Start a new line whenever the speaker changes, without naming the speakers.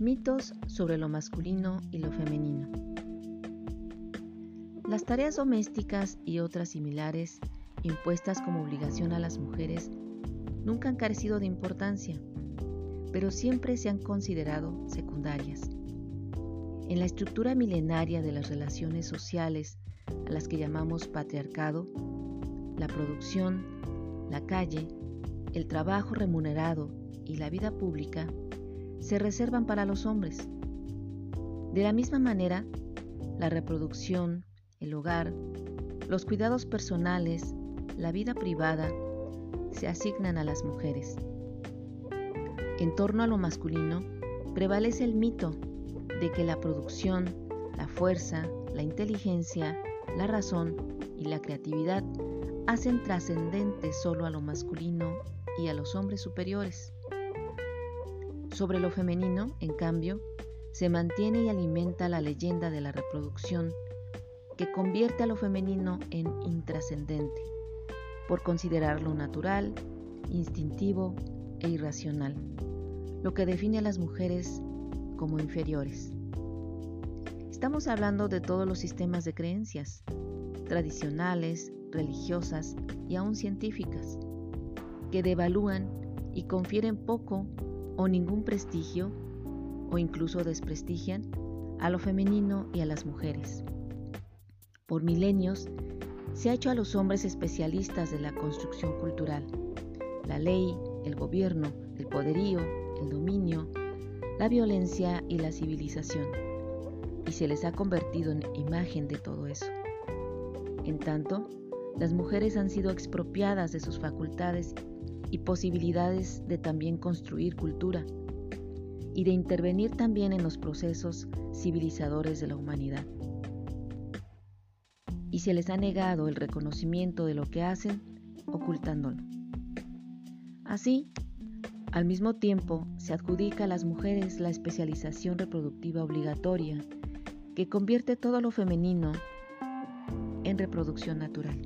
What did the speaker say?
Mitos sobre lo masculino y lo femenino. Las tareas domésticas y otras similares impuestas como obligación a las mujeres nunca han carecido de importancia, pero siempre se han considerado secundarias. En la estructura milenaria de las relaciones sociales a las que llamamos patriarcado, la producción, la calle, el trabajo remunerado y la vida pública se reservan para los hombres. De la misma manera, la reproducción, el hogar, los cuidados personales, la vida privada, se asignan a las mujeres. En torno a lo masculino, prevalece el mito de que la producción, la fuerza, la inteligencia, la razón y la creatividad hacen trascendente solo a lo masculino y a los hombres superiores. Sobre lo femenino, en cambio, se mantiene y alimenta la leyenda de la reproducción, que convierte a lo femenino en intrascendente, por considerarlo natural, instintivo e irracional, lo que define a las mujeres como inferiores. Estamos hablando de todos los sistemas de creencias, tradicionales, religiosas y aún científicas, que devalúan y confieren poco o ningún prestigio o incluso desprestigian a lo femenino y a las mujeres. Por milenios se ha hecho a los hombres especialistas de la construcción cultural, la ley, el gobierno, el poderío, el dominio, la violencia y la civilización, y se les ha convertido en imagen de todo eso. En tanto, las mujeres han sido expropiadas de sus facultades y posibilidades de también construir cultura y de intervenir también en los procesos civilizadores de la humanidad. Y se les ha negado el reconocimiento de lo que hacen, ocultándolo. Así, al mismo tiempo, se adjudica a las mujeres la especialización reproductiva obligatoria, que convierte todo lo femenino en reproducción natural.